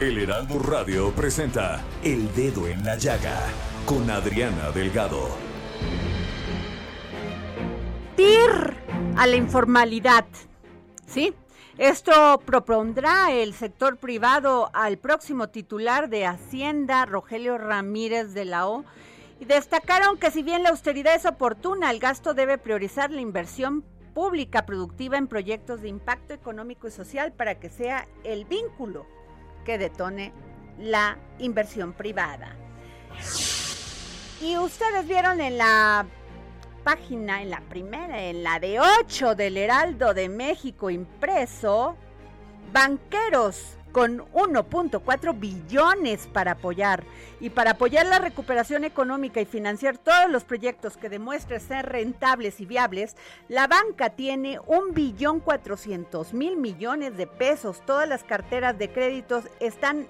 El Heraldo Radio presenta El Dedo en la Llaga con Adriana Delgado. tir a la informalidad. ¿Sí? Esto propondrá el sector privado al próximo titular de Hacienda, Rogelio Ramírez de la O. Y destacaron que si bien la austeridad es oportuna, el gasto debe priorizar la inversión pública productiva en proyectos de impacto económico y social para que sea el vínculo que detone la inversión privada. Y ustedes vieron en la página, en la primera, en la de 8 del Heraldo de México impreso, banqueros con 1.4 billones para apoyar y para apoyar la recuperación económica y financiar todos los proyectos que demuestren ser rentables y viables, la banca tiene un billón 400 mil millones de pesos. Todas las carteras de créditos están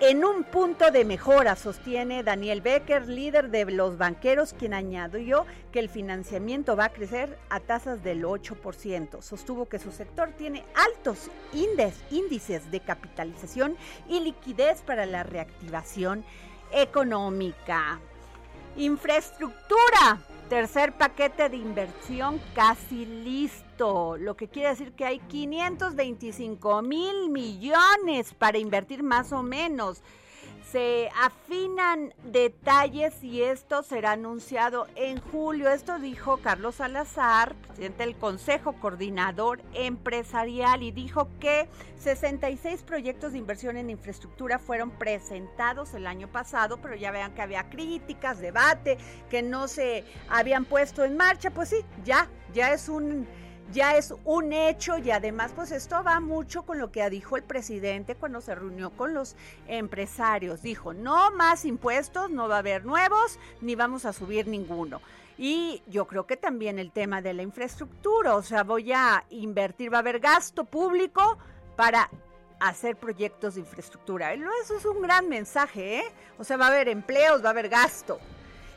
en un punto de mejora, sostiene Daniel Becker, líder de los banqueros, quien añadió que el financiamiento va a crecer a tasas del 8%. Sostuvo que su sector tiene altos índices de capitalización y liquidez para la reactivación económica. Infraestructura. Tercer paquete de inversión casi listo, lo que quiere decir que hay 525 mil millones para invertir más o menos. Se afinan detalles y esto será anunciado en julio. Esto dijo Carlos Salazar, presidente del Consejo Coordinador Empresarial, y dijo que 66 proyectos de inversión en infraestructura fueron presentados el año pasado, pero ya vean que había críticas, debate, que no se habían puesto en marcha. Pues sí, ya, ya es un ya es un hecho y además pues esto va mucho con lo que dijo el presidente cuando se reunió con los empresarios. Dijo, no más impuestos, no va a haber nuevos, ni vamos a subir ninguno. Y yo creo que también el tema de la infraestructura, o sea, voy a invertir, va a haber gasto público para hacer proyectos de infraestructura. Eso es un gran mensaje, ¿eh? O sea, va a haber empleos, va a haber gasto.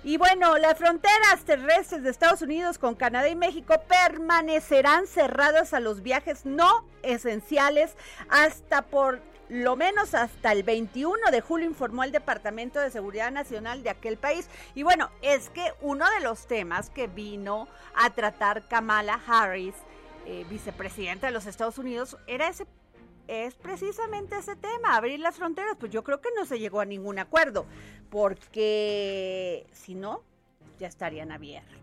Y bueno, las fronteras terrestres de Estados Unidos con Canadá y México permanecerán cerradas a los viajes no esenciales hasta por lo menos hasta el 21 de julio informó el Departamento de Seguridad Nacional de aquel país. Y bueno, es que uno de los temas que vino a tratar Kamala Harris, eh, vicepresidenta de los Estados Unidos, era ese es precisamente ese tema, abrir las fronteras. Pues yo creo que no se llegó a ningún acuerdo, porque si no, ya estarían abiertas.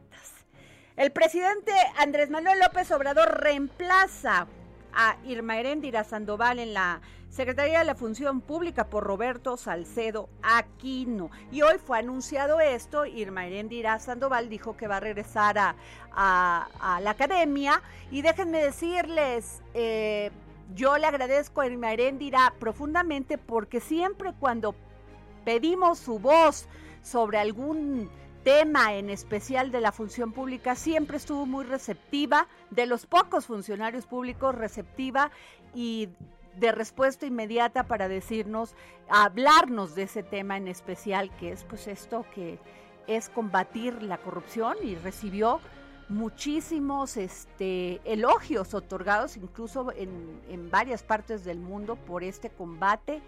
El presidente Andrés Manuel López Obrador reemplaza a Irma Heréndira Sandoval en la Secretaría de la Función Pública por Roberto Salcedo Aquino. Y hoy fue anunciado esto, Irma Heréndira Sandoval dijo que va a regresar a, a, la academia. Y déjenme decirles, eh, yo le agradezco a Irma Heréndira profundamente porque siempre cuando pedimos su voz sobre algún tema en especial de la función pública, siempre estuvo muy receptiva, de los pocos funcionarios públicos receptiva y de respuesta inmediata para decirnos, hablarnos de ese tema en especial, que es pues esto que es combatir la corrupción y recibió muchísimos este, elogios otorgados incluso en, en varias partes del mundo por este combate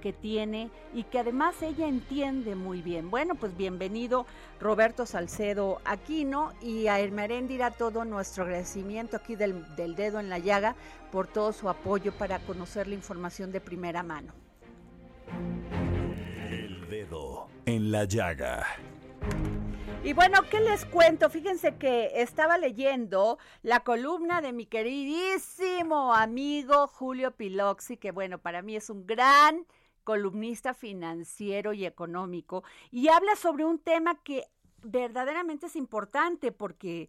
que tiene y que además ella entiende muy bien. Bueno, pues bienvenido Roberto Salcedo Aquino y a Hermeréndira todo nuestro agradecimiento aquí del, del dedo en la llaga por todo su apoyo para conocer la información de primera mano. El dedo en la llaga. Y bueno, ¿qué les cuento? Fíjense que estaba leyendo la columna de mi queridísimo amigo Julio Piloxi, que bueno, para mí es un gran columnista financiero y económico, y habla sobre un tema que verdaderamente es importante porque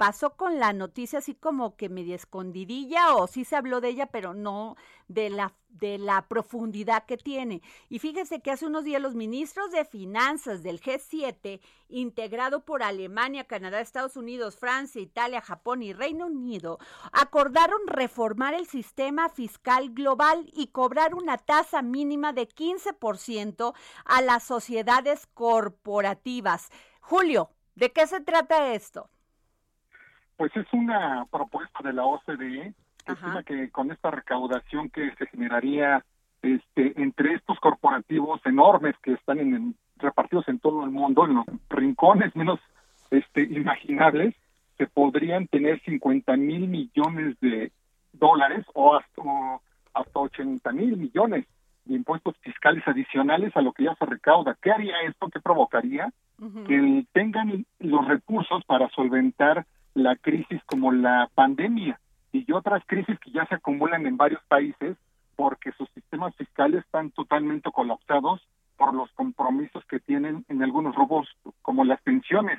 pasó con la noticia así como que media escondidilla o sí se habló de ella, pero no de la, de la profundidad que tiene. Y fíjense que hace unos días los ministros de finanzas del G7, integrado por Alemania, Canadá, Estados Unidos, Francia, Italia, Japón y Reino Unido, acordaron reformar el sistema fiscal global y cobrar una tasa mínima de 15% a las sociedades corporativas. Julio, ¿de qué se trata esto? Pues es una propuesta de la OCDE que estima que con esta recaudación que se generaría este, entre estos corporativos enormes que están en, repartidos en todo el mundo, en los rincones menos este, imaginables, se podrían tener 50 mil millones de dólares o hasta, hasta 80 mil millones de impuestos fiscales adicionales a lo que ya se recauda. ¿Qué haría esto? ¿Qué provocaría? Que tengan los recursos para solventar la crisis como la pandemia y otras crisis que ya se acumulan en varios países porque sus sistemas fiscales están totalmente colapsados por los compromisos que tienen en algunos rubros como las pensiones.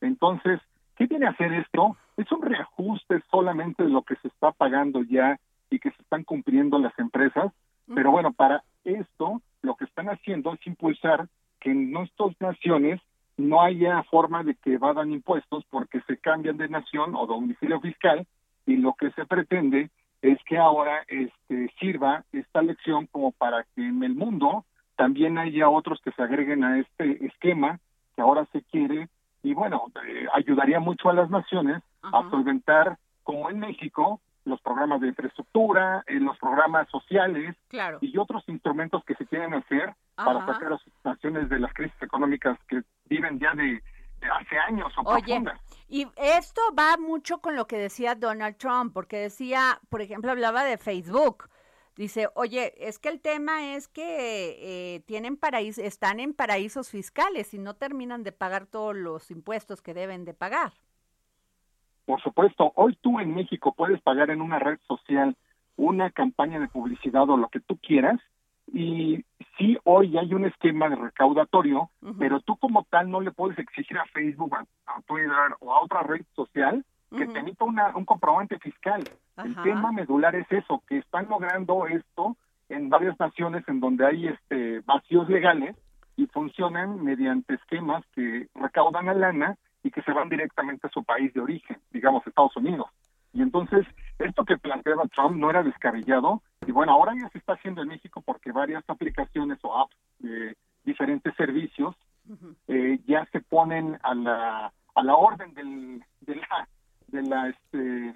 Entonces, ¿qué viene a hacer esto? Es un reajuste solamente de lo que se está pagando ya y que se están cumpliendo las empresas, pero bueno, para esto lo que están haciendo es impulsar que en nuestras naciones no haya forma de que evadan impuestos porque se cambian de nación o domicilio fiscal y lo que se pretende es que ahora este sirva esta lección como para que en el mundo también haya otros que se agreguen a este esquema que ahora se quiere y bueno eh, ayudaría mucho a las naciones a solventar como en México los programas de infraestructura, en los programas sociales y otros instrumentos que se quieren hacer para sacar a las naciones de las crisis económicas que viven ya de, hace años o Oye, Y esto va mucho con lo que decía Donald Trump, porque decía, por ejemplo, hablaba de Facebook. Dice, oye, es que el tema es que eh, tienen paraísos, están en paraísos fiscales y no terminan de pagar todos los impuestos que deben de pagar. Por supuesto, hoy tú en México puedes pagar en una red social una campaña de publicidad o lo que tú quieras y sí hoy hay un esquema de recaudatorio, pero tú como tal no le puedes exigir a Facebook, a, Twitter o a otra red social que te emita una, un comprobante fiscal. El tema medular es eso, que están logrando esto en varias naciones en donde hay este vacíos legales y funcionan mediante esquemas que recaudan la lana y que se van directamente a su país de origen, digamos Estados Unidos. Y entonces, esto que planteaba Trump no era descabellado, y bueno, ahora ya se está haciendo en México porque varias aplicaciones o apps de diferentes servicios eh, ya se ponen a la, a la orden del, de la, de la este,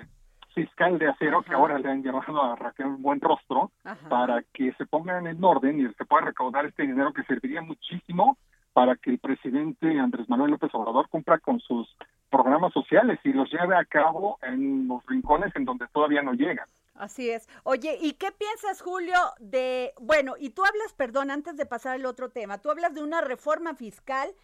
fiscal de acero, que ahora le han llamado a Raquel Buen Rostro, para que se pongan en orden y se pueda recaudar este dinero que serviría muchísimo para que el presidente Andrés Manuel López Obrador cumpla con sus programas sociales y los lleve a cabo en los rincones en donde todavía no llegan. Así es. Oye, ¿y qué piensas, Julio, de, bueno, y tú hablas, perdón, antes de pasar al otro tema, tú hablas de una reforma fiscal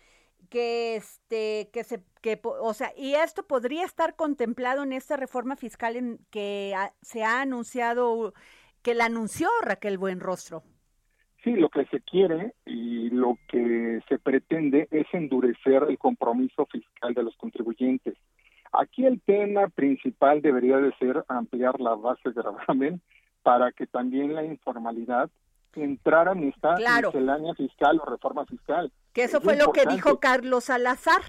que este que se que o sea y esto podría estar contemplado en esta reforma fiscal en que se ha anunciado que la anunció Raquel Buenrostro. Sí, lo que se quiere y lo que se pretende es endurecer el compromiso fiscal de los contribuyentes. Aquí el tema principal debería de ser ampliar la base de gravamen para que también la informalidad entrara en esta miscelánea fiscal o reforma fiscal. Que eso fue lo que dijo Carlos Salazar.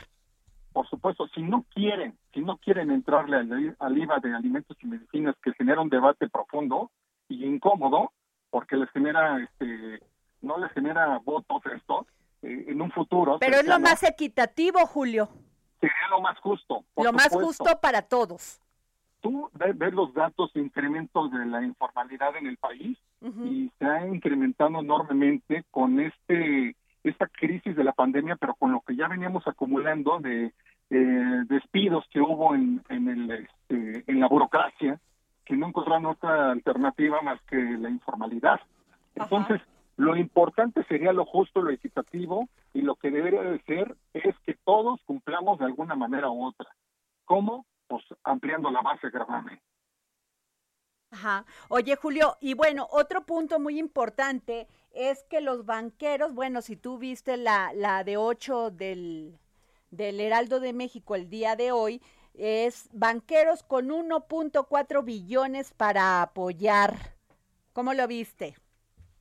Por supuesto, si no quieren, si no quieren entrarle al IVA de alimentos y medicinas que genera un debate profundo y incómodo, porque les genera, este, no les genera votos esto eh, en un futuro. Pero es lo más equitativo, Julio. Sería lo más justo. lo más justo para todos. Tú ves los datos de incrementos de la informalidad en el país y se ha incrementado enormemente con este esta crisis de la pandemia, pero con lo que ya veníamos acumulando de eh, despidos que hubo en, en, el, este, en la burocracia, que no encontraron otra alternativa más que la informalidad. Entonces, lo importante sería lo justo, lo equitativo, y lo que debería de ser es que todos cumplamos de alguna manera u otra. ¿Cómo? Pues ampliando la base gravamen. Ajá. Oye, Julio, y bueno, otro punto muy importante es que los banqueros, bueno, si tú viste la, la de 8 del, del Heraldo de México el día de hoy, es banqueros con 1.4 billones para apoyar. ¿Cómo lo viste?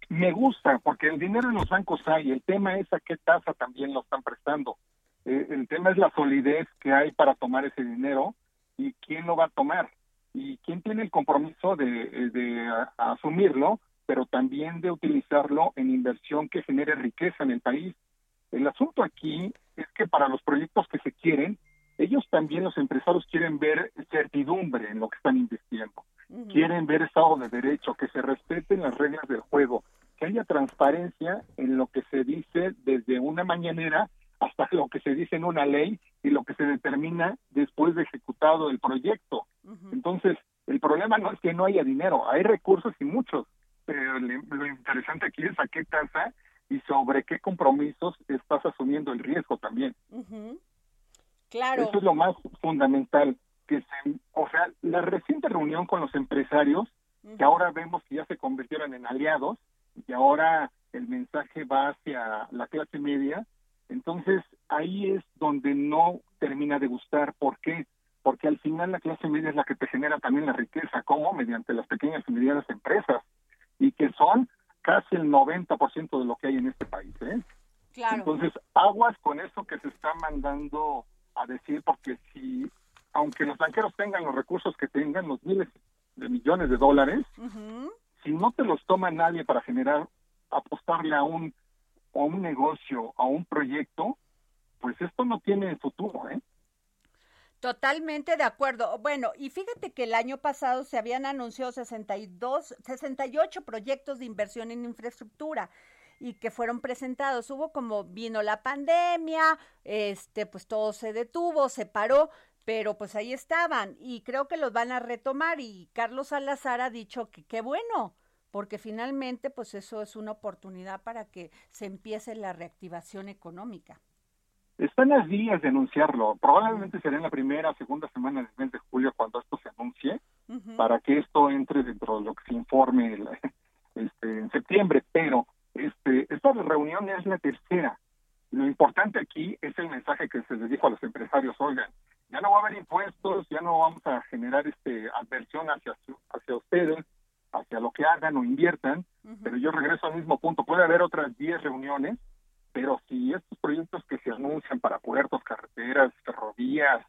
Me gusta, porque el dinero en los bancos hay, el tema es a qué tasa también lo están prestando. Eh, el tema es la solidez que hay para tomar ese dinero y quién lo va a tomar y quién tiene el compromiso de, de asumirlo, pero también de utilizarlo en inversión que genere riqueza en el país. El asunto aquí es que para los proyectos que se quieren, ellos también, los empresarios, quieren ver certidumbre en lo que están invirtiendo. Quieren ver Estado de Derecho, que se respeten las reglas del juego, que haya transparencia en lo que se dice desde una mañanera hasta lo que se dice en una ley y lo que se determina después de ejecutado el proyecto. Entonces, el problema no es que no haya dinero, hay recursos y muchos, pero lo interesante aquí es a qué tasa y sobre qué compromisos estás asumiendo el riesgo también. Claro. Eso es lo más fundamental, que se, o sea, la reciente reunión con los empresarios, que ahora vemos que ya se convirtieron en aliados, y ahora el mensaje va hacia la clase media, entonces ahí es donde no termina de gustar. ¿Por qué? Porque al final la clase media es la que te genera también la riqueza, como mediante las pequeñas y medianas empresas, y que son casi el 90% de lo que hay en este país. ¿eh? Claro. Entonces, aguas con eso que se está mandando a decir, porque si, aunque los banqueros tengan los recursos que tengan, los miles de millones de dólares, si no te los toma nadie para generar, apostarle a un, a un negocio, a un proyecto, pues esto no tiene futuro, ¿eh? Totalmente de acuerdo. Bueno, y fíjate que el año pasado se habían anunciado 62, 68 proyectos de inversión en infraestructura y que fueron presentados. Hubo como vino la pandemia, este, pues todo se detuvo, se paró, pero pues ahí estaban y creo que los van a retomar y Carlos Salazar ha dicho que qué bueno, porque finalmente pues eso es una oportunidad para que se empiece la reactivación económica. Están las días de anunciarlo. Probablemente será en la primera, segunda semana del mes de julio cuando esto se anuncie, para que esto entre dentro de lo que se informe este, en septiembre. Pero este, esta reunión es la tercera. Lo importante aquí es el mensaje que se les dijo a los empresarios, oigan, ya no va a haber impuestos, ya no vamos a generar este adversión hacia, hacia ustedes, hacia lo que hagan o inviertan, pero yo regreso al mismo punto, puede haber otras 10 reuniones, pero si estos proyectos que se anuncian para puertos, carreteras, ferrovías,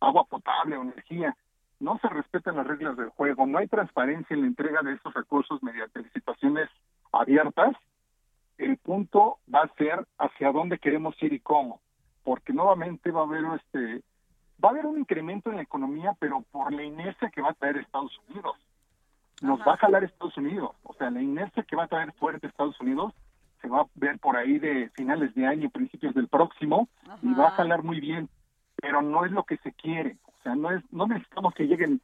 agua potable o energía, no se respetan las reglas del juego, no hay transparencia en la entrega de estos recursos mediante licitaciones abiertas, el punto va a ser hacia dónde queremos ir y cómo, porque nuevamente va a haber este va a haber un incremento en la economía, pero por la inercia que va a traer Estados Unidos. Nos va a jalar Estados Unidos, o sea, la inercia que va a traer fuerte Estados Unidos se va a ver por ahí de finales de año, principios del próximo, y va a jalar muy bien, pero no es lo que se quiere, o sea, no es no necesitamos que lleguen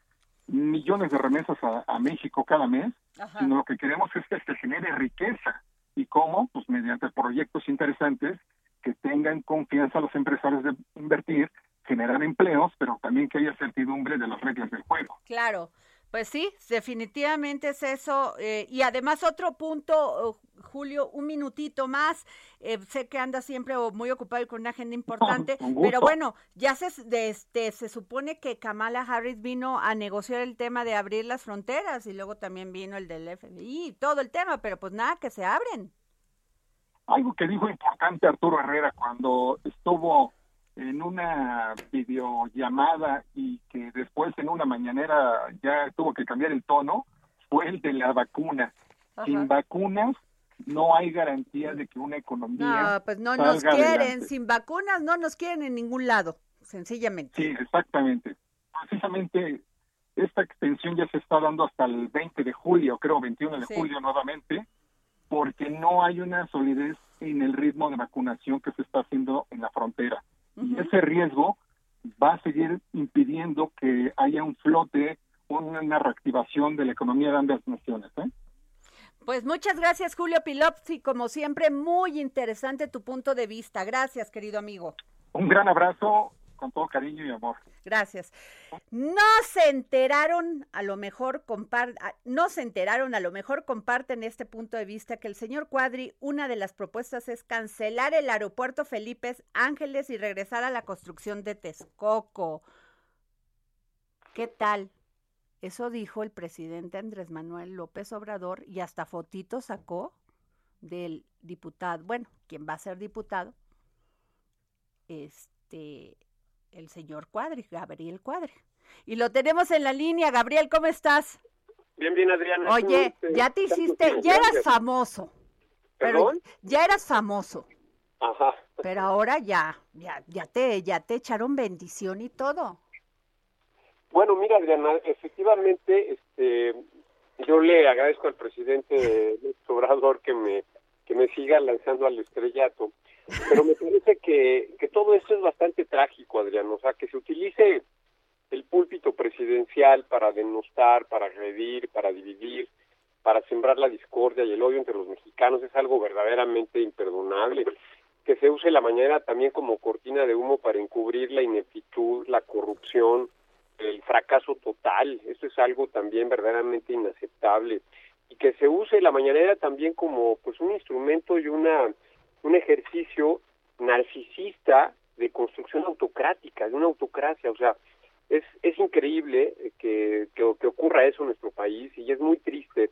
millones de remesas a, México cada mes, sino lo que queremos es que se genere riqueza. ¿Y cómo? Pues mediante proyectos interesantes que tengan confianza a los empresarios de invertir, generar empleos, pero también que haya certidumbre de las reglas del juego. Claro. Pues sí, definitivamente es eso. Eh, y además otro punto, oh, Julio, un minutito más. Eh, sé que anda siempre muy ocupado y con una agenda importante, pero bueno, ya se, este, se supone que Kamala Harris vino a negociar el tema de abrir las fronteras y luego también vino el del FBI, todo el tema, pero pues nada, que se abren. Algo que dijo importante Arturo Herrera cuando estuvo en una videollamada y que después en una mañanera ya tuvo que cambiar el tono, fue el de la vacuna. Sin vacunas no hay garantía de que una economía. No, pues no nos quieren, sin vacunas no nos quieren en ningún lado, sencillamente. Sí, exactamente. Precisamente esta extensión ya se está dando hasta el 20 de julio, creo 21 de julio nuevamente, porque no hay una solidez en el ritmo de vacunación que se está haciendo en la frontera. Y ese riesgo va a seguir impidiendo que haya un flote, una reactivación de la economía de ambas naciones. ¿eh? Pues muchas gracias, Julio Pilopsi. Como siempre, muy interesante tu punto de vista. Gracias, querido amigo. Un gran abrazo con todo cariño y amor. Gracias. No se enteraron, a lo mejor no se enteraron, a lo mejor comparten este punto de vista que el señor Cuadri, una de las propuestas es cancelar el aeropuerto Felipe Ángeles y regresar a la construcción de Texcoco. ¿Qué tal? Eso dijo el presidente Andrés Manuel López Obrador y hasta fotito sacó del diputado, bueno, ¿quién va a ser diputado? Este, el señor Cuadri, Gabriel Cuadri. Y lo tenemos en la línea. Gabriel, ¿cómo estás? Bien, bien, Adriana. Oye, ya te hiciste, ya eras famoso. Pero ya eras famoso. Ajá. Pero ahora ya, ya, ya te, ya te echaron bendición y todo. Bueno, mira, Adriana, efectivamente, este, yo le agradezco al presidente Obrador que me, que me siga lanzando al estrellato. Pero me parece que, que todo esto es bastante trágico, Adrián. O sea, que se utilice el púlpito presidencial para denostar, para agredir, para dividir, para sembrar la discordia y el odio entre los mexicanos es algo verdaderamente imperdonable. Que se use la mañana también como cortina de humo para encubrir la ineptitud, la corrupción, el fracaso total. Eso es algo también verdaderamente inaceptable. Y que se use la mañanera también como pues un instrumento y una un ejercicio narcisista de construcción autocrática, de una autocracia, o sea, es, es increíble que, que, ocurra eso en nuestro país y es muy triste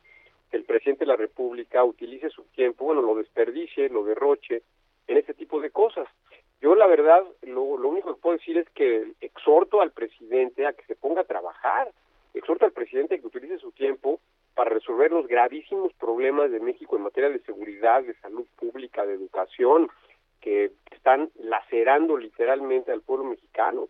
que el presidente de la República utilice su tiempo, bueno, lo desperdicie, lo derroche en este tipo de cosas. Yo la verdad, lo, lo único que puedo decir es que exhorto al presidente a que se ponga a trabajar, exhorto al presidente a que utilice su tiempo para resolver los gravísimos problemas de México en materia de seguridad, de salud pública, de educación, que están lacerando literalmente al pueblo mexicano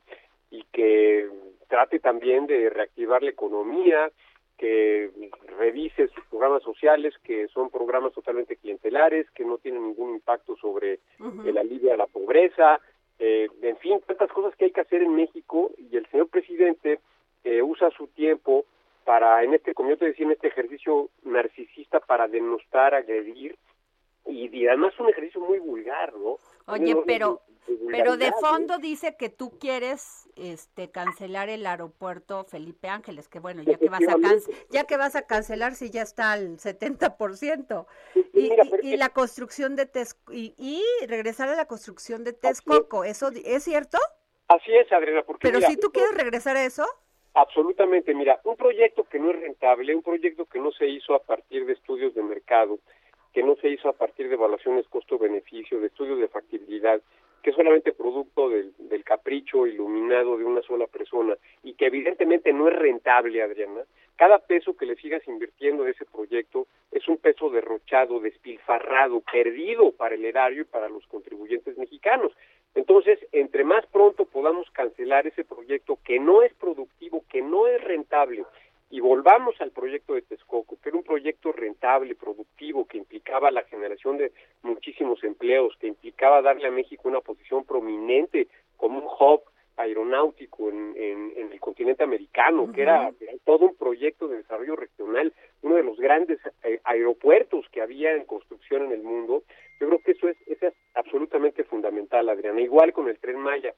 y que trate también de reactivar la economía, que revise sus programas sociales, que son programas totalmente clientelares, que no tienen ningún impacto sobre el alivio a la pobreza, eh, en fin, tantas cosas que hay que hacer en México y el señor presidente eh, usa su tiempo para, en este, como yo te decía, en este ejercicio narcisista para denostar, agredir, y, además un ejercicio muy vulgar, ¿no? Oye, pero, pero de fondo dice que tú quieres este cancelar el aeropuerto Felipe Ángeles, que bueno, ya que vas a ya que vas a cancelar si ya está al 70%. Y, y, la construcción de y, y, regresar a la construcción de Texcoco, ¿eso es cierto? Así es, Adriana, porque Pero si tú quieres regresar a eso? Absolutamente, mira, un proyecto que no es rentable, un proyecto que no se hizo a partir de estudios de mercado, que no se hizo a partir de evaluaciones costo-beneficio, de estudios de factibilidad, que es solamente producto del, capricho iluminado de una sola persona y que evidentemente no es rentable, Adriana. Cada peso que le sigas invirtiendo en ese proyecto es un peso derrochado, despilfarrado, perdido para el erario y para los contribuyentes mexicanos. Entonces, entre más pronto podamos cancelar ese proyecto que no es productivo, que no es rentable, y volvamos al proyecto de Texcoco, que era un proyecto rentable, productivo, que implicaba la generación de muchísimos empleos, que implicaba darle a México una posición prominente como un hub aeronáutico en, el continente americano, que era, todo un proyecto de desarrollo regional, uno de los grandes eh, aeropuertos que había en construcción en el mundo. Yo creo que eso es, eso es absolutamente fundamental, Adriana. Igual con el tren Maya,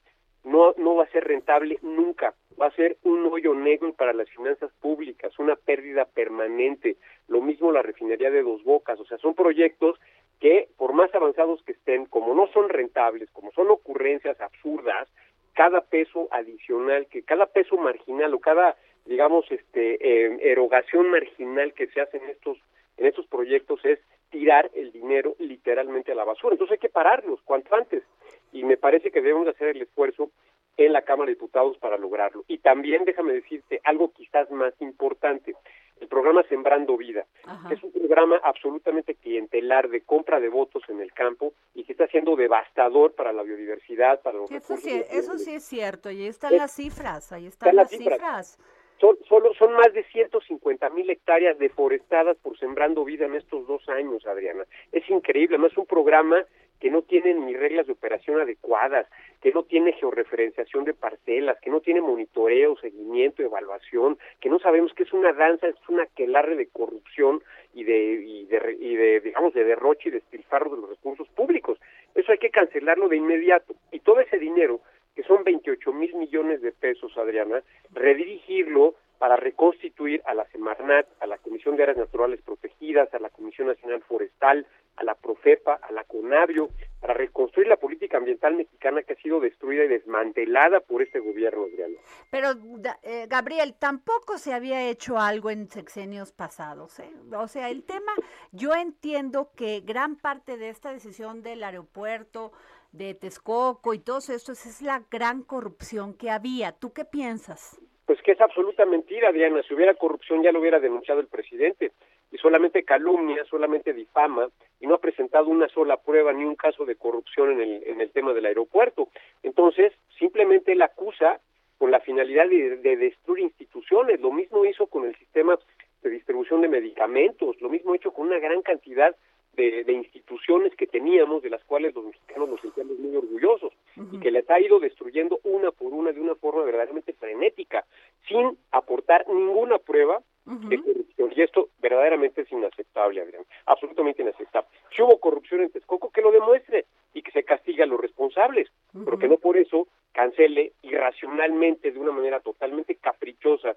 no, no va a ser rentable nunca, va a ser un hoyo negro para las finanzas públicas, una pérdida permanente. Lo mismo la refinería de Dos Bocas, o sea, son proyectos que por más avanzados que estén, como no son rentables, como son ocurrencias absurdas, cada peso adicional, que cada peso marginal o cada, digamos, este, eh, erogación marginal que se hace en estos, en estos proyectos es tirar el dinero literalmente a la basura. Entonces hay que pararnos cuanto antes. Y me parece que debemos hacer el esfuerzo en la Cámara de Diputados para lograrlo. Y también déjame decirte algo quizás más importante el programa Sembrando Vida. Es un programa absolutamente clientelar de compra de votos en el campo y que está siendo devastador para la biodiversidad, para los eso Sí, eso sí es cierto, y ahí están las cifras, ahí están, las cifras. Son, solo, son más de 150 mil hectáreas deforestadas por Sembrando Vida en estos dos años, Adriana. Es increíble, no es un programa que no tiene ni reglas de operación adecuadas, que no tiene georreferenciación de parcelas, que no tiene monitoreo, seguimiento, evaluación, que no sabemos que es una danza, es una quelarre de corrupción y de, y de, y de digamos, de derroche y despilfarro de los recursos públicos. Eso hay que cancelarlo de inmediato. Y todo ese dinero que son 28 mil millones de pesos, Adriana, redirigirlo para reconstituir a la Semarnat, a la Comisión de Áreas Naturales Protegidas, a la Comisión Nacional Forestal, a la Profepa, a la CONAVIO, para reconstruir la política ambiental mexicana que ha sido destruida y desmantelada por este gobierno, Adriana. Pero, eh, Gabriel, tampoco se había hecho algo en sexenios pasados. ¿eh? O sea, el tema, yo entiendo que gran parte de esta decisión del aeropuerto, de Texcoco y todo esto, es la gran corrupción que había. ¿Tú qué piensas? Pues que es absoluta mentira, Diana. Si hubiera corrupción ya lo hubiera denunciado el presidente. Y solamente calumnia, solamente difama y no ha presentado una sola prueba ni un caso de corrupción en el, en el tema del aeropuerto. Entonces, simplemente él acusa con la finalidad de, de destruir instituciones. Lo mismo hizo con el sistema de distribución de medicamentos, lo mismo hecho con una gran cantidad de, instituciones que teníamos, de las cuales los mexicanos nos sentíamos muy orgullosos, y que les ha ido destruyendo una por una de una forma verdaderamente frenética, sin aportar ninguna prueba de corrupción. Y esto verdaderamente es inaceptable, Adrián, absolutamente inaceptable. Si hubo corrupción en Texcoco, que lo demuestre y que se castigue a los responsables, pero que no por eso cancele irracionalmente, de una manera totalmente caprichosa,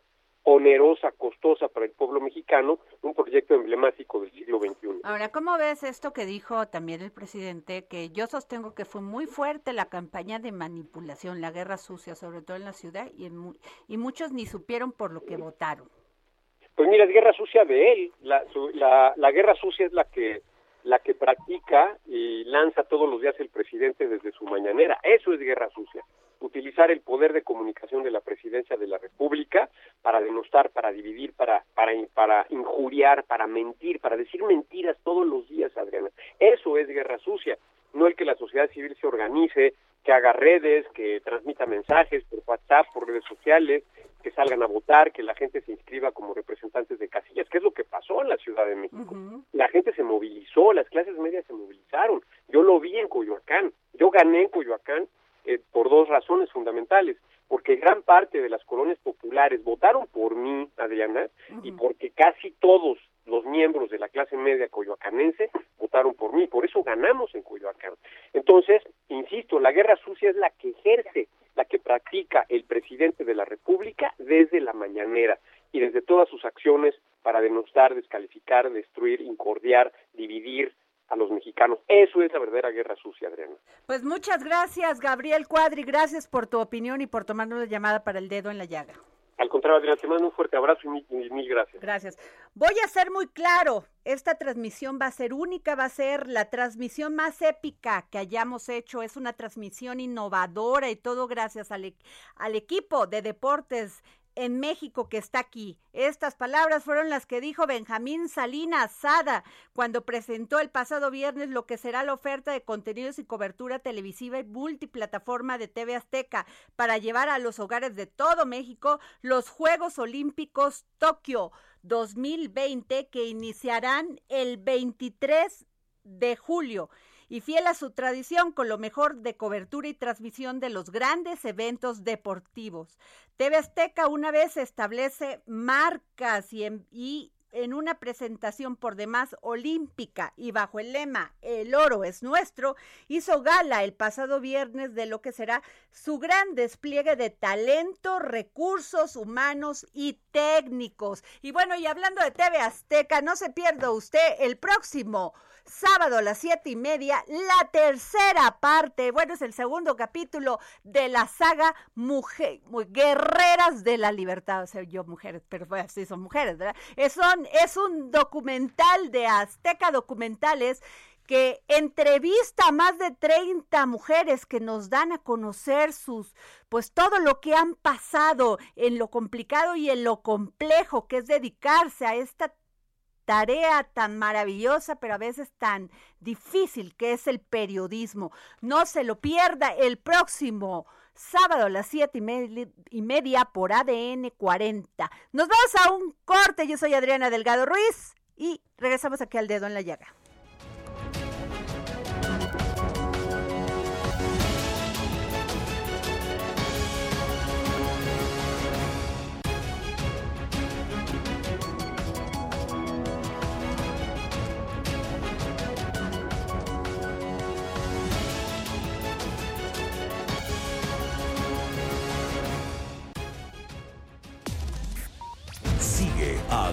onerosa, costosa para el pueblo mexicano, un proyecto emblemático del siglo XXI. Ahora, ¿cómo ves esto que dijo también el presidente? Que yo sostengo que fue muy fuerte la campaña de manipulación, la guerra sucia, sobre todo en la ciudad, y, y muchos ni supieron por lo que votaron. Pues mira, es guerra sucia de él. La, la, la guerra sucia es la que la que practica y lanza todos los días el presidente desde su mañanera. Eso es guerra sucia. Utilizar el poder de comunicación de la presidencia de la República para denostar, para dividir, para, para, para injuriar, para mentir, para decir mentiras todos los días, Adriana. Eso es guerra sucia. No el que la sociedad civil se organice, que haga redes, que transmita mensajes por WhatsApp, por redes sociales, que salgan a votar, que la gente se inscriba como representantes de casillas, que es lo que pasó en la Ciudad de México. La gente se movilizó, las clases medias se movilizaron. Yo lo vi en Coyoacán. Yo gané en Coyoacán eh, por dos razones fundamentales. Porque gran parte de las colonias populares votaron por mí, Adriana, y porque casi todos los miembros de la clase media coyoacanense votaron por mí, por eso ganamos en Coyoacán. Entonces, insisto, la guerra sucia es la que ejerce, la que practica el presidente de la República desde la mañanera y desde todas sus acciones para denostar, descalificar, destruir, incordiar, dividir a los mexicanos. Eso es la verdadera guerra sucia, Adriana. Pues muchas gracias, Gabriel Cuadri, gracias por tu opinión y por tomarnos la llamada para el dedo en la llaga. Al contrario, Adriana, te mando un fuerte abrazo y mil, gracias. Gracias. Voy a ser muy claro, esta transmisión va a ser única, va a ser la transmisión más épica que hayamos hecho, es una transmisión innovadora y todo gracias al, e-, al equipo de deportes en México que está aquí. Estas palabras fueron las que dijo Benjamín Salinas Sada cuando presentó el pasado viernes lo que será la oferta de contenidos y cobertura televisiva y multiplataforma de TV Azteca para llevar a los hogares de todo México los Juegos Olímpicos Tokio 2020 que iniciarán el 23 de julio y fiel a su tradición con lo mejor de cobertura y transmisión de los grandes eventos deportivos. TV Azteca una vez establece marcas y en, una presentación por demás olímpica y bajo el lema El oro es nuestro, hizo gala el pasado viernes de lo que será su gran despliegue de talento, recursos humanos y técnicos. Y bueno, y hablando de TV Azteca, no se pierda usted el próximo sábado a las siete y media, la tercera parte, bueno, es el segundo capítulo de la saga Mujer, Guerreras de la Libertad, o sea, yo mujeres, pero pues, sí son mujeres, ¿verdad? Es un, es un documental de Azteca Documentales que entrevista a más de 30 mujeres que nos dan a conocer sus, pues todo lo que han pasado en lo complicado y en lo complejo que es dedicarse a esta tarea tan maravillosa, pero a veces tan difícil que es el periodismo. No se lo pierda el próximo sábado a las siete y media por ADN 40. Nos vamos a un corte. Yo soy Adriana Delgado Ruiz y regresamos aquí al dedo en la llaga.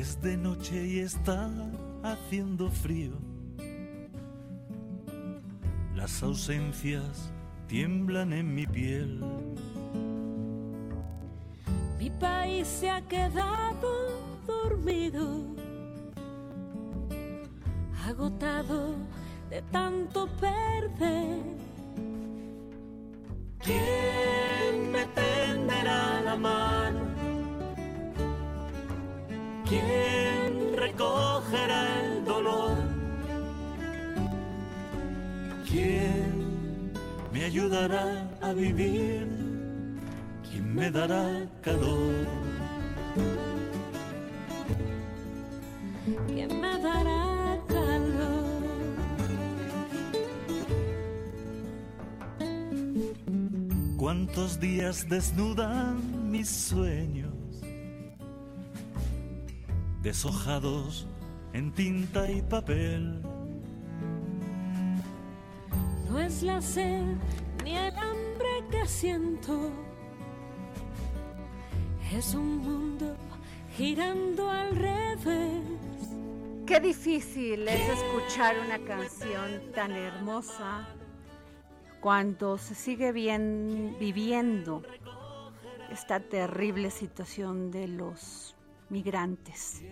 Es de noche y está haciendo frío. Las ausencias tiemblan en mi piel. Mi país se ha quedado dormido, agotado de tanto perder. ¿Quién me tenderá la mano? ¿Quién recogerá el dolor? ¿Quién me ayudará a vivir? ¿Quién me dará calor? ¿Quién me dará calor? ¿Cuántos días desnudan mis sueños? Deshojados en tinta y papel. No es la sed ni el hambre que siento, es un mundo girando al revés. Qué difícil es escuchar una canción tan hermosa cuando se sigue bien viviendo esta terrible situación de los migrantes.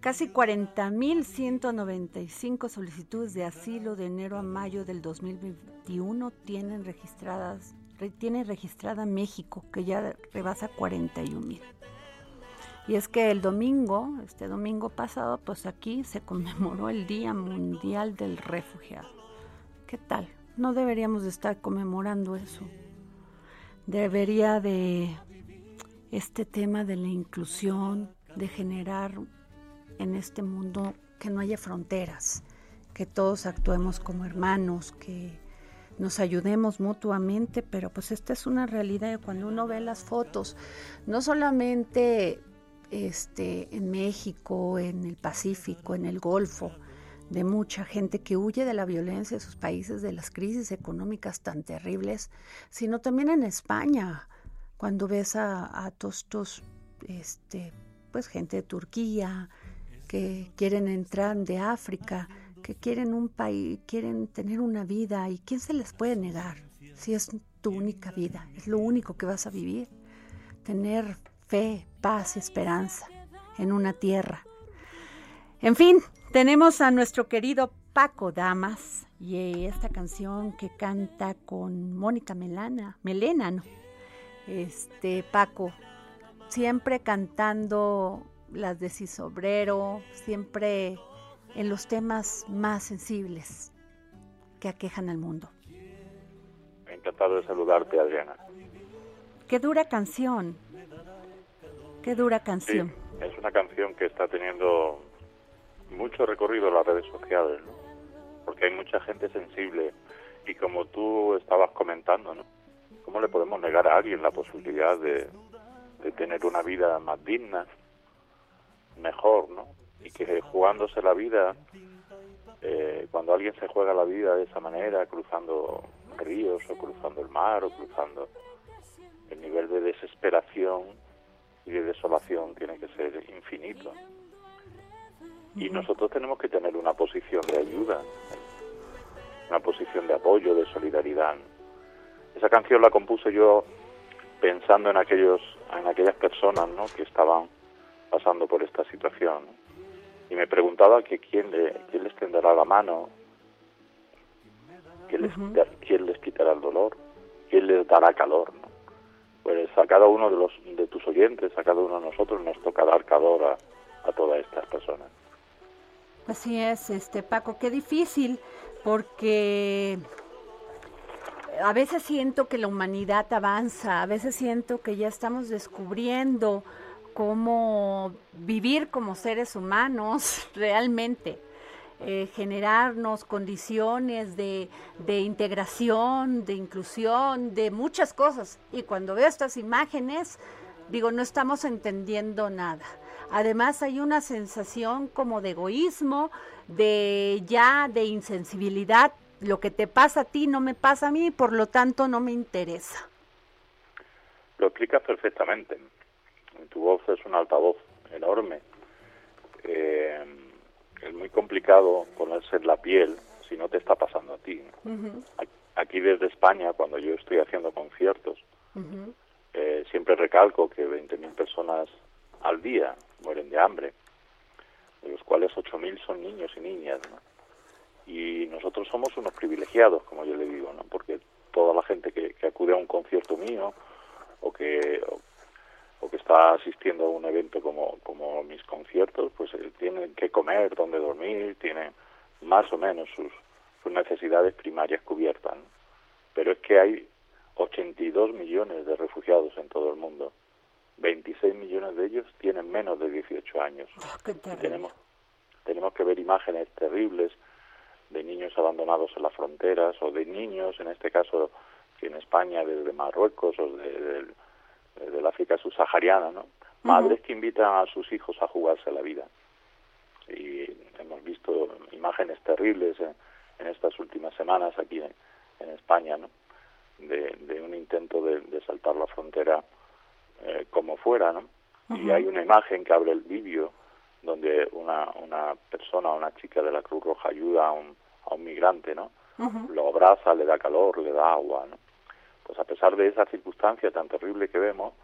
Casi 40.195 solicitudes de asilo de enero a mayo del 2021 tienen registradas tiene registrada México, que ya rebasa 41.000. Y es que el domingo, este domingo pasado, pues aquí se conmemoró el Día Mundial del Refugiado. ¿Qué tal? No deberíamos de estar conmemorando eso. Debería de este tema de la inclusión, de generar en este mundo que no haya fronteras, que todos actuemos como hermanos, que nos ayudemos mutuamente, pero pues esta es una realidad cuando uno ve las fotos, no solamente este, en México, en el Pacífico, en el Golfo, de mucha gente que huye de la violencia de sus países, de las crisis económicas tan terribles, sino también en España, cuando ves a, a tostos, este, pues gente de Turquía, que quieren entrar de África, que quieren un país, quieren tener una vida y quién se les puede negar si es tu única vida, es lo único que vas a vivir, tener fe, paz, esperanza en una tierra. En fin, tenemos a nuestro querido Paco Damas y esta canción que canta con Mónica Melana, Melena, ¿no? Este Paco, siempre cantando las de Cisobrero, siempre en los temas más sensibles que aquejan al mundo. Encantado de saludarte, Adriana. Qué dura canción. Qué dura canción. es una canción que está teniendo mucho recorrido en las redes sociales, porque hay mucha gente sensible y como tú estabas comentando, ¿no? ¿Cómo le podemos negar a alguien la posibilidad de, de tener una vida más digna, mejor, ¿no? Y que jugándose la vida, eh, cuando alguien se juega la vida de esa manera, cruzando ríos o cruzando el mar o cruzando el nivel de desesperación y de desolación tiene que ser infinito. Y nosotros tenemos que tener una posición de ayuda, una posición de apoyo, de solidaridad. Esa canción la compuse yo pensando en aquellos en aquellas personas ¿no? que estaban pasando por esta situación y me preguntaba que quién, le, quién les tenderá la mano quién les, quién les quitará el dolor quién les dará calor ¿no? pues a cada uno de los de tus oyentes a cada uno de nosotros nos toca dar calor a, a todas estas personas así es este Paco qué difícil porque a veces siento que la humanidad avanza, a veces siento que ya estamos descubriendo cómo vivir como seres humanos realmente. Eh, generarnos condiciones de, de, integración, de inclusión, de muchas cosas. Y cuando veo estas imágenes, digo, no estamos entendiendo nada. Además hay una sensación como de egoísmo, de ya de insensibilidad lo que te pasa a ti no me pasa a mí, por lo tanto no me interesa. Lo explicas perfectamente. Tu voz es un altavoz enorme. Eh, es muy complicado ponerse en la piel si no te está pasando a ti. Aquí desde España, cuando yo estoy haciendo conciertos, eh, siempre recalco que 20.000 personas al día mueren de hambre, de los cuales 8.000 son niños y niñas. ¿no? Y nosotros somos unos privilegiados, como yo le digo, ¿no? porque toda la gente que, acude a un concierto mío o que o, que está asistiendo a un evento como, como mis conciertos, pues eh, tienen que comer, donde dormir, tienen más o menos sus, sus necesidades primarias cubiertas. Pero es que hay 82 millones de refugiados en todo el mundo. 26 millones de ellos tienen menos de 18 años. Ah, tenemos, tenemos que ver imágenes terribles de niños abandonados en las fronteras o de niños, en este caso en España, desde Marruecos o de, del África subsahariana, ¿no? Madres que invitan a sus hijos a jugarse la vida. Y hemos visto imágenes terribles en, estas últimas semanas aquí en, España, ¿no? De, un intento de, saltar la frontera eh, como fuera, ¿no? Y hay una imagen que abre el vídeo donde una, una persona, una chica de la Cruz Roja ayuda a un, a un migrante, ¿no? Lo abraza, le da calor, le da agua, ¿no? Pues a pesar de esa circunstancia tan terrible que vemos,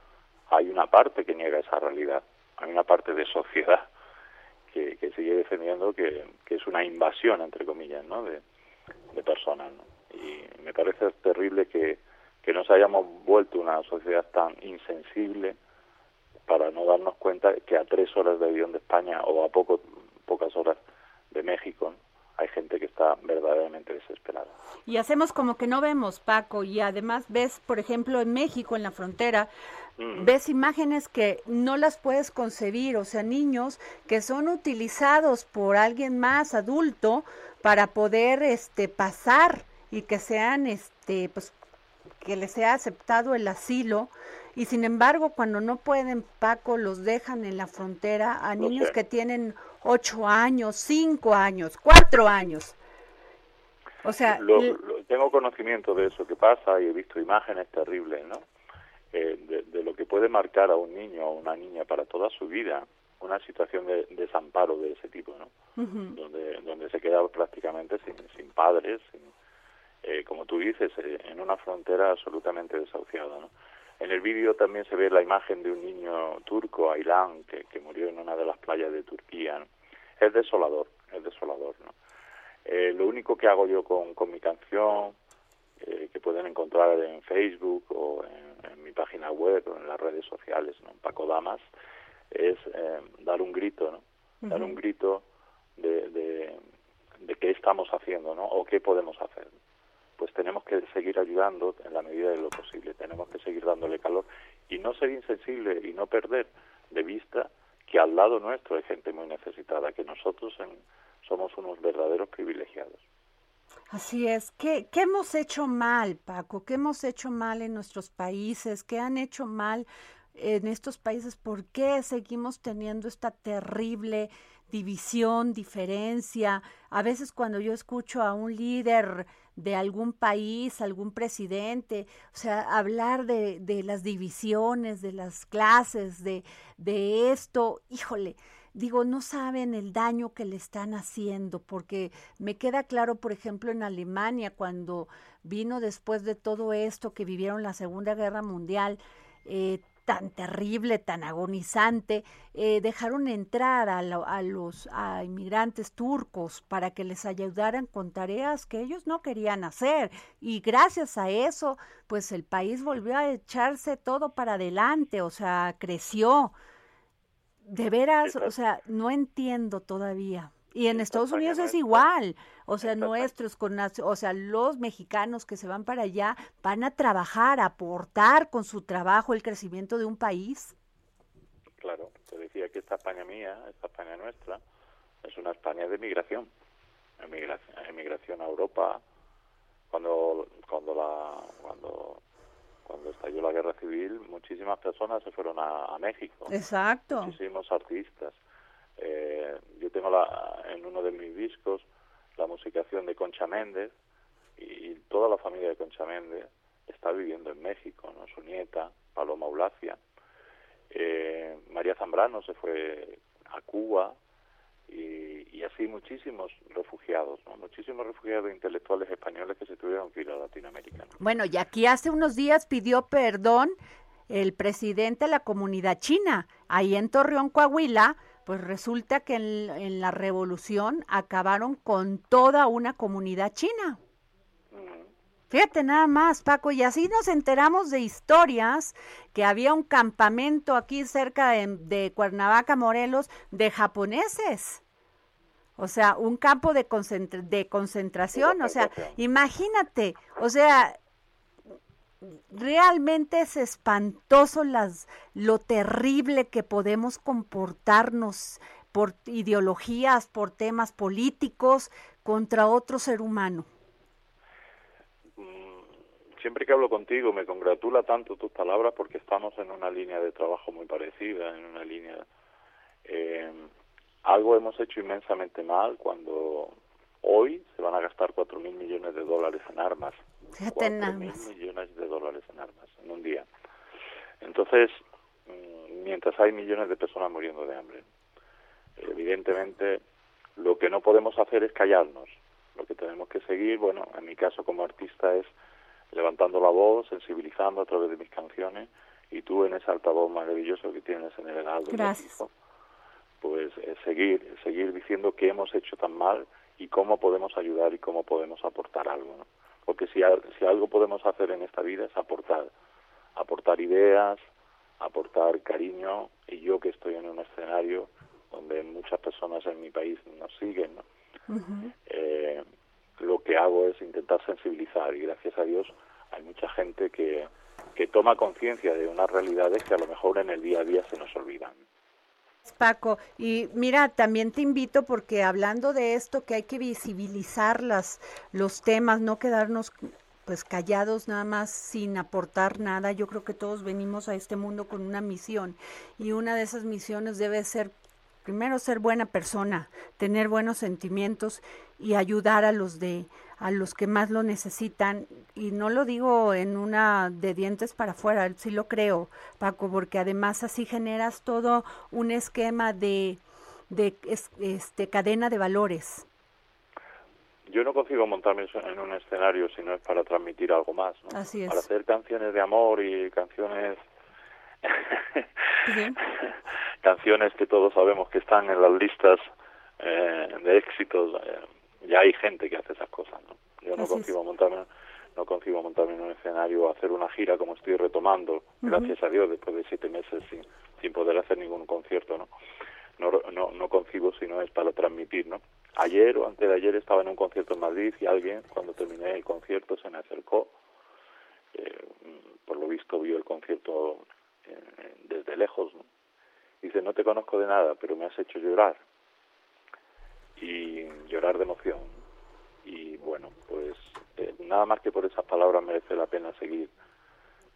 hay una parte que niega esa realidad, hay una parte de sociedad que, que sigue defendiendo que, que es una invasión, entre comillas, ¿no? De, de personas, ¿no? Y me parece terrible que, que nos hayamos vuelto una sociedad tan insensible para no darnos cuenta que a tres horas de avión de España o a poco, pocas horas de México, hay gente que está verdaderamente desesperada. Y hacemos como que no vemos, Paco, y además ves, por ejemplo, en México, en la frontera, mm. ves imágenes que no las puedes concebir, o sea, niños que son utilizados por alguien más adulto para poder este pasar y que sean este pues que les sea aceptado el asilo y sin embargo cuando no pueden Paco los dejan en la frontera a niños que tienen ocho años, cinco años, cuatro años. O sea, tengo conocimiento de eso que pasa y he visto imágenes terribles, ¿no? Eh, de, lo que puede marcar a un niño o una niña para toda su vida una situación de, desamparo de ese tipo, ¿no? donde, donde se queda prácticamente sin, sin padres, eh, como tú dices, eh, en una frontera absolutamente desahuciada, ¿no? En el vídeo también se ve la imagen de un niño turco, Ailán, que, que murió en una de las playas de Turquía. Es desolador, es desolador. ¿no? Eh, lo único que hago yo con, con mi canción, eh, que pueden encontrar en Facebook o en, mi página web o en las redes sociales, ¿no? Paco Damas, es eh, dar un grito, ¿no? Dar un grito de, de, de qué estamos haciendo, ¿no? O qué podemos hacer pues tenemos que seguir ayudando en la medida de lo posible, tenemos que seguir dándole calor y no ser insensible y no perder de vista que al lado nuestro hay gente muy necesitada, que nosotros somos unos verdaderos privilegiados. Así es. ¿Qué, ¿Qué hemos hecho mal, Paco? ¿Qué hemos hecho mal en nuestros países? ¿Qué han hecho mal en estos países, ¿por qué seguimos teniendo esta terrible división, diferencia? A veces cuando yo escucho a un líder de algún país, algún presidente, o sea, hablar de, de las divisiones, de las clases, de, de esto, híjole, digo, no saben el daño que le están haciendo, porque me queda claro, por ejemplo, en Alemania, cuando vino después de todo esto que vivieron la Segunda Guerra Mundial, eh, tan terrible, tan agonizante, eh, dejaron entrar a, a, los a inmigrantes turcos para que les ayudaran con tareas que ellos no querían hacer. Y gracias a eso, pues el país volvió a echarse todo para adelante, o sea, creció. De veras, o sea, no entiendo todavía. Y en Estados Unidos es igual. O sea, nuestros, con, o sea, los mexicanos que se van para allá van a trabajar, a aportar con su trabajo el crecimiento de un país. Claro, te decía que esta España mía, esta España nuestra, es una España de migración. Emigración, emigración a Europa. Cuando, cuando, la, cuando, cuando estalló la guerra civil, muchísimas personas se fueron a, a México. Exacto. Muchísimos artistas. Eh, yo tengo la, en uno de mis discos la musicación de Concha Méndez y toda la familia de Concha Méndez está viviendo en México, ¿no? su nieta, Paloma Ulacia. Eh, María Zambrano se fue a Cuba y, y así muchísimos refugiados, ¿no? muchísimos refugiados intelectuales españoles que se tuvieron que ir a Latinoamérica. Bueno, y aquí hace unos días pidió perdón el presidente de la comunidad china, ahí en Torreón, Coahuila, pues resulta que en, la revolución acabaron con toda una comunidad china. Fíjate nada más, Paco, y así nos enteramos de historias que había un campamento aquí cerca de, Cuernavaca, Morelos, de japoneses. O sea, un campo de, de concentración. O sea, imagínate, o sea, realmente es espantoso las, lo terrible que podemos comportarnos por ideologías, por temas políticos contra otro ser humano. Mm, siempre que hablo contigo me congratula tanto tus palabras porque estamos en una línea de trabajo muy parecida, en una línea... Eh, algo hemos hecho inmensamente mal cuando hoy se van a gastar cuatro mil millones de dólares en armas Fíjate millones de dólares en armas en un día. Entonces, mm, mientras hay millones de personas muriendo de hambre, evidentemente lo que no podemos hacer es callarnos. Lo que tenemos que seguir, bueno, en mi caso como artista es levantando la voz, sensibilizando a través de mis canciones y tú en ese altavoz maravilloso que tienes en el Heraldo Gracias. pues eh, seguir seguir diciendo qué hemos hecho tan mal y cómo podemos ayudar y cómo podemos aportar algo. ¿no? porque si, si algo podemos hacer en esta vida es aportar, aportar ideas, aportar cariño, y yo que estoy en un escenario donde muchas personas en mi país nos siguen, eh, lo que hago es intentar sensibilizar y gracias a Dios hay mucha gente que, que toma conciencia de unas realidades que a lo mejor en el día a día se nos olvidan. Paco, y mira, también te invito porque hablando de esto que hay que visibilizar las, los temas, no quedarnos pues callados nada más sin aportar nada. Yo creo que todos venimos a este mundo con una misión y una de esas misiones debe ser primero ser buena persona, tener buenos sentimientos y ayudar a los de a los que más lo necesitan y no lo digo en una de dientes para afuera, sí lo creo, Paco, porque además así generas todo un esquema de de este cadena de valores. Yo no consigo montarme en un escenario si no es para transmitir algo más, ¿no? Así es. Para hacer canciones de amor y canciones canciones que todos sabemos que están en las listas eh, de éxitos. Eh, ya hay gente que hace esas cosas, ¿no? Yo no consigo montarme no consigo montarme en un escenario o hacer una gira como estoy retomando, gracias a Dios, después de siete meses sin, sin poder hacer ningún concierto, ¿no? No, no, no concibo si no es para transmitir, ¿no? Ayer o antes de ayer estaba en un concierto en Madrid y alguien, cuando terminé el concierto, se me acercó. Eh, por lo visto vio el concierto eh, desde lejos. ¿no? Dice, no te conozco de nada, pero me has hecho llorar. Y llorar de emoción. Y bueno, pues eh, nada más que por esas palabras merece la pena seguir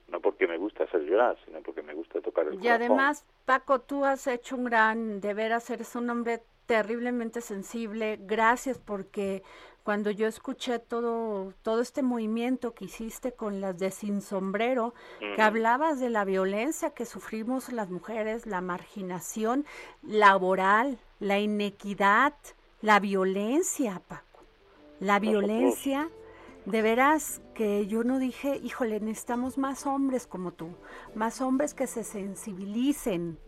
no porque me gusta hacer llorar, sino porque me gusta tocar el Y además, Paco, tú has hecho un gran deber, eres un hombre terriblemente sensible. Gracias porque cuando yo escuché todo, todo este movimiento que hiciste con las de Sin Sombrero, que hablabas de la violencia que sufrimos las mujeres, la marginación laboral, la inequidad, la violencia, Paco, la violencia, de veras que yo no dije, híjole, necesitamos más hombres como tú, más hombres que se sensibilicen,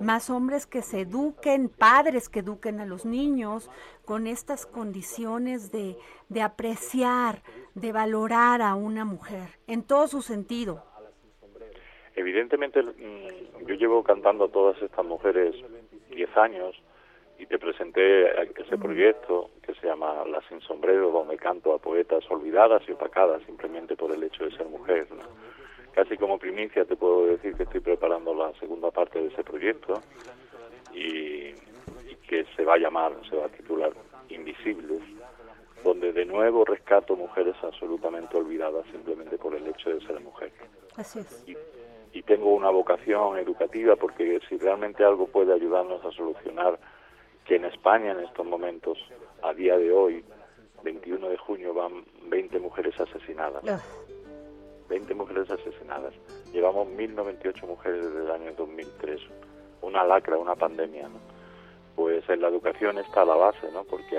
más hombres que se eduquen, padres que eduquen a los niños con estas condiciones de, de apreciar, de valorar a una mujer en todo su sentido. Evidentemente, mm, yo llevo cantando a todas estas mujeres 10 años y te presenté ese proyecto que se llama La Sin Sombrero, donde canto a poetas olvidadas y opacadas simplemente por el hecho de ser mujer. ¿no? casi como primicia te puedo decir que estoy preparando la segunda parte de ese proyecto y, que se va a llamar, se va a titular Invisibles, donde de nuevo rescato mujeres absolutamente olvidadas simplemente por el hecho de ser mujer. Así es. Y, y tengo una vocación educativa porque si realmente algo puede ayudarnos a solucionar que en España en estos momentos, a día de hoy, 21 de junio, van 20 mujeres asesinadas. 20 mujeres asesinadas. Llevamos 1.098 mujeres desde el año 2003. Una lacra, una pandemia, ¿no? Pues en la educación está la base, ¿no? Porque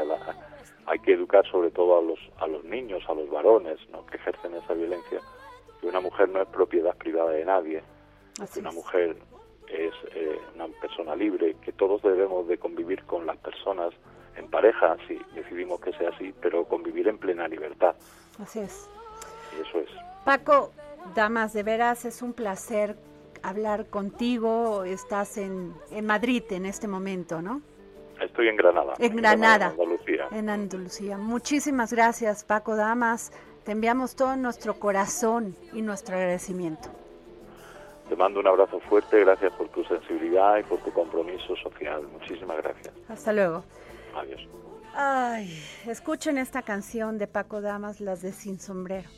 hay que educar sobre todo a los, a los niños, a los varones, ¿no? Que ejercen esa violencia. Que una mujer no es propiedad privada de nadie. una mujer es eh, una persona libre, que todos debemos de convivir con las personas en pareja, si decidimos que sea así, pero convivir en plena libertad. Así es. Y eso es. Paco, damas, de veras es un placer hablar contigo. Estás en, en Madrid en este momento, ¿no? Estoy en Granada. En Granada. En Andalucía. En Andalucía. Muchísimas gracias, Paco Damas. Te enviamos todo nuestro corazón y nuestro agradecimiento. Te mando un abrazo fuerte, gracias por tu sensibilidad y por tu compromiso social. Muchísimas gracias. Hasta luego. Adiós. Ay, escuchen esta canción de Paco Damas, las de Sin Sombrero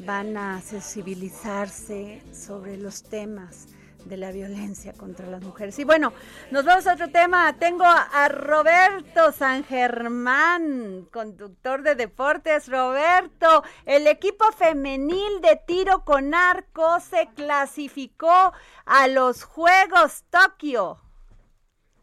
van a sensibilizarse sobre los temas de la violencia contra las mujeres. Y bueno, nos vamos a otro tema. Tengo a Roberto San Germán, conductor de deportes. Roberto, el equipo femenil de tiro con arco se clasificó a los Juegos Tokio.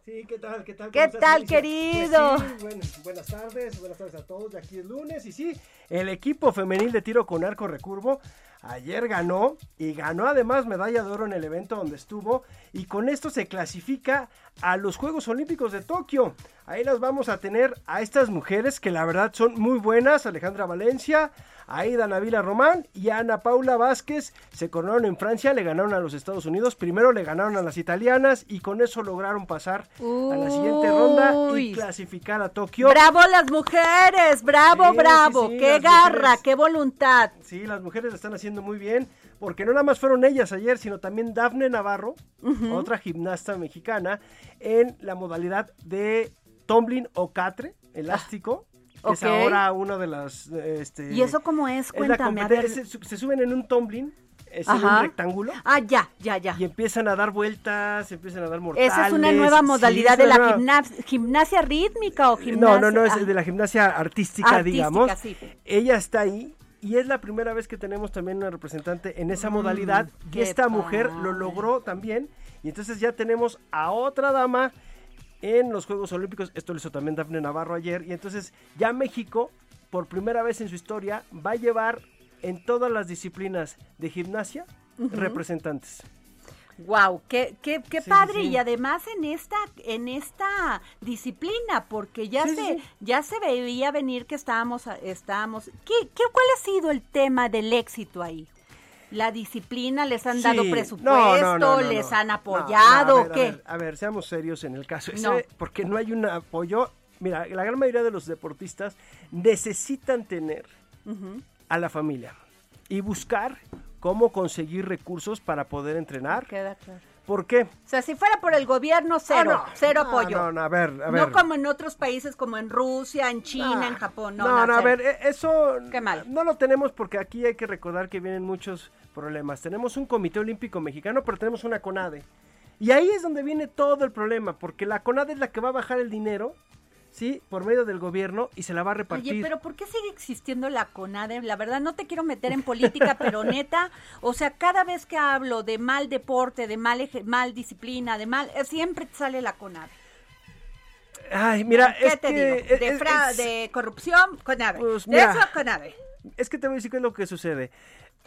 Sí, ¿qué tal? ¿Qué tal? ¿Qué tal, querido? Pues buenas tardes, buenas tardes a todos. Aquí es lunes y sí, el equipo femenil de tiro con arco recurvo ayer ganó y ganó además medalla de oro en el evento donde estuvo y con esto se clasifica a los Juegos Olímpicos de Tokio. Ahí las vamos a tener a estas mujeres que la verdad son muy buenas, Alejandra Valencia, Aida Navila Román y Ana Paula Vázquez se coronaron en Francia, le ganaron a los Estados Unidos, primero le ganaron a las italianas y con eso lograron pasar a la siguiente ronda y clasificar a Tokio. ¡Bravo las mujeres! ¡Bravo, bravo! ¡Qué garra, qué voluntad! Sí, las mujeres están haciendo muy bien porque no nada más fueron ellas ayer, sino también Dafne Navarro, otra gimnasta mexicana, en la modalidad de tumbling o catre, elástico. que Es ahora uno de las... Este, ¿Y eso cómo es? Cuéntame. Se, suben en un tumbling, es en un rectángulo. Ah, ya, ya, ya. Y empiezan a dar vueltas, empiezan a dar mortales. Esa es una nueva modalidad de la gimnasia rítmica o gimnasia. No, no, no, es de la gimnasia artística, artística digamos. Sí. Ella está ahí y es la primera vez que tenemos también una representante en esa mm, modalidad y esta mujer lo logró también y entonces ya tenemos a otra dama en los Juegos Olímpicos, esto lo hizo también Dafne Navarro ayer y entonces ya México por primera vez en su historia va a llevar en todas las disciplinas de gimnasia representantes. Wow, qué, qué, qué padre. y además en esta en esta disciplina porque ya se ya se veía venir que estábamos estábamos ¿qué, qué cuál ha sido el tema del éxito ahí? La disciplina, les han dado presupuesto, les han apoyado, ¿qué? A ver, seamos serios en el caso ese, porque no hay un apoyo. Mira, la gran mayoría de los deportistas necesitan tener a la familia y buscar cómo conseguir recursos para poder entrenar. Queda claro. ¿Por qué? O sea, si fuera por el gobierno, cero, Ah, no. cero No, apoyo. no, no, a ver, a ver. No como en otros países como en Rusia, en China, Ah, en Japón. No, No, no, no, a cero. ver, e- eso Qué mal. no lo tenemos porque aquí hay que recordar que vienen muchos problemas. Tenemos un Comité Olímpico Mexicano, pero tenemos una CONADE. Y ahí es donde viene todo el problema, porque la CONADE es la que va a bajar el dinero, ¿sí? Por medio del gobierno y se la va a repartir. Oye, pero ¿por qué sigue existiendo la CONADE? La verdad, no te quiero meter en política, pero neta, o sea, cada vez que hablo de mal deporte, de mal, eje- mal disciplina, de mal, eh, siempre sale la CONADE. Ay, mira, ¿Qué es te que... digo? De, es- de corrupción, CONADE. Pues, de mira. eso, CONADE. Es que te voy a decir qué es lo que sucede.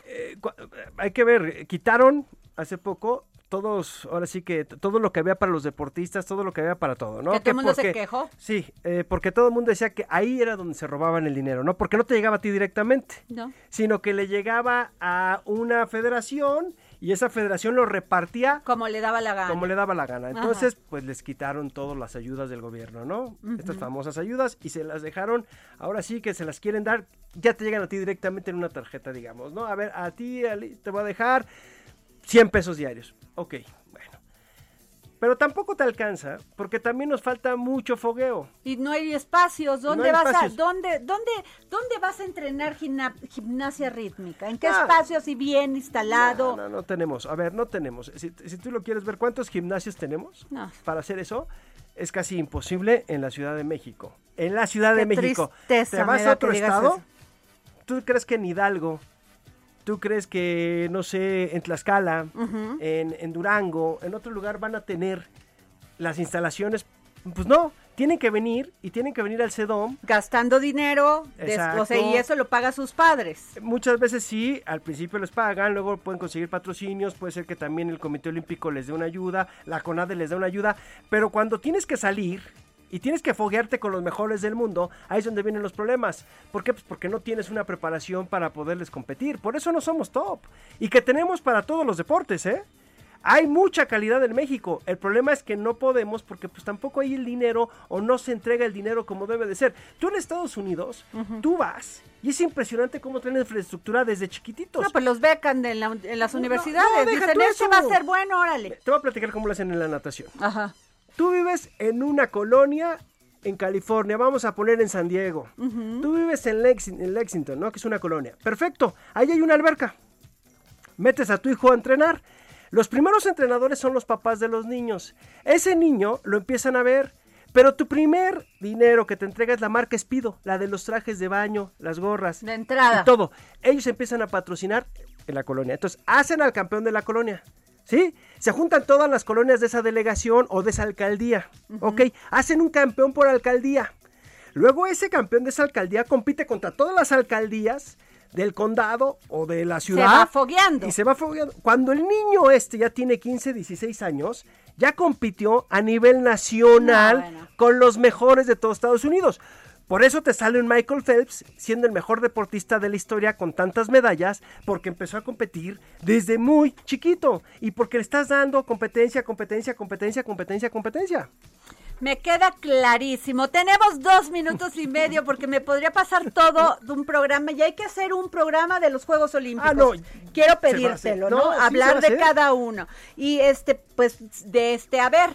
Eh, eh, hay que ver, quitaron hace poco todos, ahora sí que todo lo que había para los deportistas, todo lo que había para todo, ¿no? Que todo el mundo se quejó. Sí, eh, porque todo el mundo decía que ahí era donde se robaban el dinero, ¿no? Porque no te llegaba a ti directamente, No. sino que le llegaba a una federación y esa federación lo repartía Como le daba la gana. como le daba la gana. Ajá. Entonces, pues les quitaron todas las ayudas del gobierno, ¿no? Estas famosas ayudas y se las dejaron, ahora sí que se las quieren dar, ya te llegan a ti directamente en una tarjeta, digamos, ¿no? A ver, a ti te voy a dejar 100 pesos diarios. Ok, bueno. Pero tampoco te alcanza, porque también nos falta mucho fogueo. Y no hay espacios. ¿Dónde hay vas espacios. a dónde dónde dónde vas a entrenar gimna- gimnasia rítmica? ¿En qué Ah. espacio así bien instalado? No, no, no tenemos. A ver, no tenemos. Si, si tú lo quieres ver, ¿cuántos gimnasios tenemos No. para hacer eso? Es casi imposible en la Ciudad de México. En la Ciudad de México. tristeza ¿Te vas a otro estado? eso. ¿Tú crees que en Hidalgo? ¿Tú crees que, no sé, en Tlaxcala, en, en Durango, en otro lugar van a tener las instalaciones? Pues no, tienen que venir y tienen que venir al CEDOM Gastando dinero, o sea, y eso lo paga sus padres. Muchas veces sí, al principio les pagan, luego pueden conseguir patrocinios, puede ser que también el Comité Olímpico les dé una ayuda, la CONADE les dé una ayuda, pero cuando tienes que salir y tienes que foguearte con los mejores del mundo, ahí es donde vienen los problemas. ¿Por qué? Pues porque no tienes una preparación para poderles competir. Por eso no somos top. Y que tenemos para todos los deportes, ¿eh? Hay mucha calidad en México. El problema es que no podemos porque pues tampoco hay el dinero o no se entrega el dinero como debe de ser. Tú en Estados Unidos, tú vas y es impresionante cómo tienen infraestructura desde chiquititos. No, pues los becan en, la- en las universidades. no, Dicen, este eso. va a ser bueno, órale. Te voy a platicar cómo lo hacen en la natación. Ajá. Tú vives en una colonia en California, vamos a poner en San Diego. Tú vives en, Lexi- en Lexington, ¿no? Que es una colonia. Perfecto, ahí hay una alberca. Metes a tu hijo a entrenar. Los primeros entrenadores son los papás de los niños. Ese niño lo empiezan a ver. Pero tu primer dinero que te entrega es la marca Espido, la de los trajes de baño, las gorras. De entrada. Y todo. Ellos empiezan a patrocinar en la colonia. Entonces, hacen al campeón de la colonia. ¿Sí? Se juntan todas las colonias de esa delegación o de esa alcaldía. ¿Ok? Hacen un campeón por alcaldía. Luego ese campeón de esa alcaldía compite contra todas las alcaldías del condado o de la ciudad. va fogueando. Y se va fogueando. Cuando el niño este ya tiene 15, 16 años, ya compitió a nivel nacional No, bueno. con los mejores de todos Estados Unidos. Por eso te sale un Michael Phelps siendo el mejor deportista de la historia con tantas medallas, porque empezó a competir desde muy chiquito y porque le estás dando competencia, competencia, competencia, competencia, competencia. Me queda clarísimo. Tenemos dos minutos y medio porque me podría pasar todo de un programa y hay que hacer un programa de los Juegos Olímpicos. Ah, no. Quiero pedírtelo. ¿no? Hablar de cada uno. Y este, pues, de este, a ver.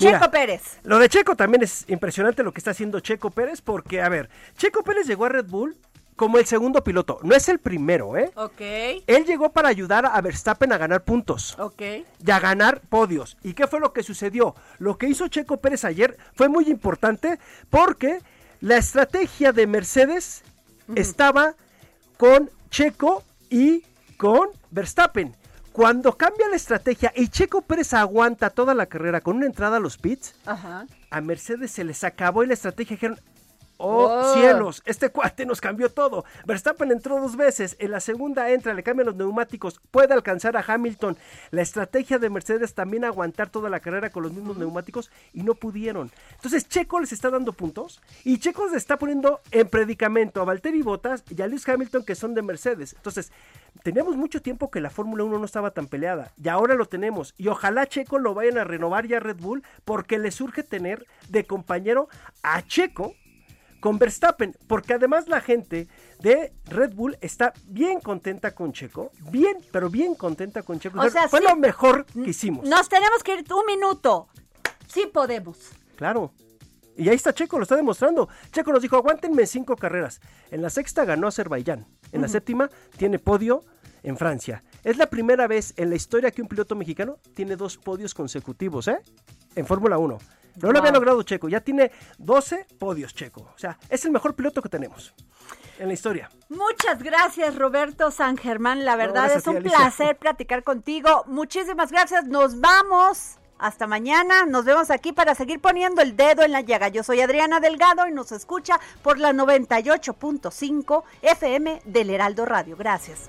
Mira, Checo Pérez. Lo de Checo también es impresionante lo que está haciendo Checo Pérez, porque, a ver, Checo Pérez llegó a Red Bull como el segundo piloto, no es el primero, ¿eh? Ok, Él llegó para ayudar a Verstappen a ganar puntos. ok. y a ganar podios. ¿Y qué fue lo que sucedió? Lo que hizo Checo Pérez ayer fue muy importante porque la estrategia de Mercedes estaba con Checo y con Verstappen. Cuando cambia la estrategia y Checo Pérez aguanta toda la carrera con una entrada a los pits, Ajá. a Mercedes se les acabó y la estrategia dijeron, oh, Oh. cielos, este cuate nos cambió todo. Verstappen entró dos veces, en la segunda entra, le cambian los neumáticos, puede alcanzar a Hamilton. La estrategia de Mercedes también aguantar toda la carrera con los mismos neumáticos y no pudieron. Entonces Checo les está dando puntos y Checo les está poniendo en predicamento a Valtteri Bottas y a Lewis Hamilton que son de Mercedes. Entonces, teníamos mucho tiempo que la Fórmula 1 no estaba tan peleada y ahora lo tenemos y ojalá Checo lo vayan a renovar ya Red Bull porque le surge tener de compañero a Checo con Verstappen, porque además la gente de Red Bull está bien contenta con Checo, bien, pero bien contenta con Checo. O sea, fue sí. lo mejor que hicimos. Nos tenemos que ir un minuto. Sí podemos. Claro. Y ahí está Checo, lo está demostrando. Checo nos dijo, aguántenme cinco carreras. En la sexta ganó Azerbaiyán. En la séptima tiene podio en Francia. Es la primera vez en la historia que un piloto mexicano tiene dos podios consecutivos, ¿eh? En Fórmula 1. No lo había logrado Checo, ya tiene 12 podios Checo. O sea, es el mejor piloto que tenemos en la historia. Muchas gracias, Roberto San Germán. La verdad es ti, un placer platicar contigo. Muchísimas gracias. Nos vamos. Hasta mañana. Nos vemos aquí para seguir poniendo el dedo en la llaga. Yo soy Adriana Delgado y nos escucha por la 98.5 FM del Heraldo Radio. Gracias.